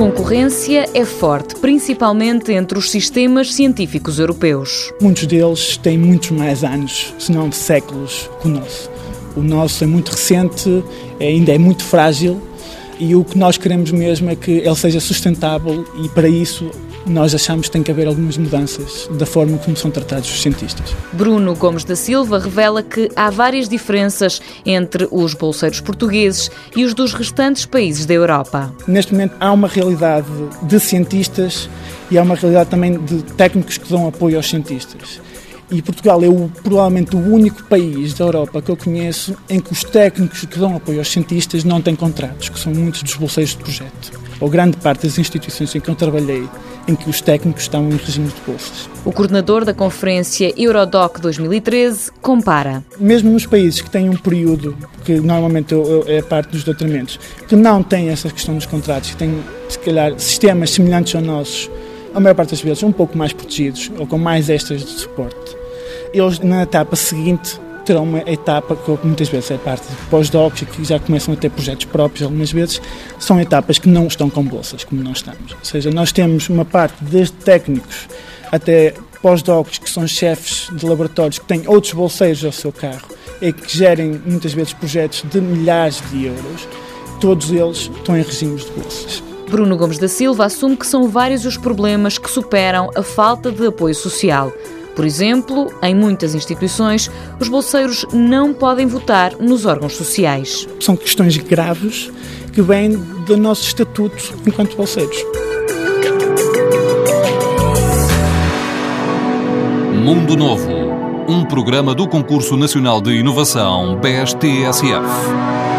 concorrência é forte, principalmente entre os sistemas científicos europeus. Muitos deles têm muitos mais anos, se não séculos, que o nosso. O nosso é muito recente, ainda é muito frágil e o que nós queremos mesmo é que ele seja sustentável e para isso nós achamos que tem que haver algumas mudanças da forma como são tratados os cientistas. Bruno Gomes da Silva revela que há várias diferenças entre os bolseiros portugueses e os dos restantes países da Europa. Neste momento há uma realidade de cientistas e há uma realidade também de técnicos que dão apoio aos cientistas. E Portugal é o, provavelmente o único país da Europa que eu conheço em que os técnicos que dão apoio aos cientistas não têm contratos, que são muitos dos bolseiros de projeto. Ou grande parte das instituições em que eu trabalhei, em que os técnicos estão em regimes de bolsas. O coordenador da conferência Eurodoc 2013 compara. Mesmo nos países que têm um período, que normalmente é parte dos doutoramentos, que não têm essa questão dos contratos, que têm, se calhar, sistemas semelhantes aos nossos, a maior parte das vezes um pouco mais protegidos ou com mais extras de suporte eles na etapa seguinte terão uma etapa que muitas vezes é parte de pós-docs e que já começam a ter projetos próprios algumas vezes, são etapas que não estão com bolsas, como nós estamos. Ou seja, nós temos uma parte desde técnicos até pós-docs que são chefes de laboratórios que têm outros bolseiros ao seu carro e que gerem muitas vezes projetos de milhares de euros, todos eles estão em regimes de bolsas. Bruno Gomes da Silva assume que são vários os problemas que superam a falta de apoio social. Por exemplo, em muitas instituições, os bolseiros não podem votar nos órgãos sociais. São questões graves que vêm do nosso estatuto enquanto bolseiros. Mundo Novo, um programa do Concurso Nacional de Inovação BSTSF.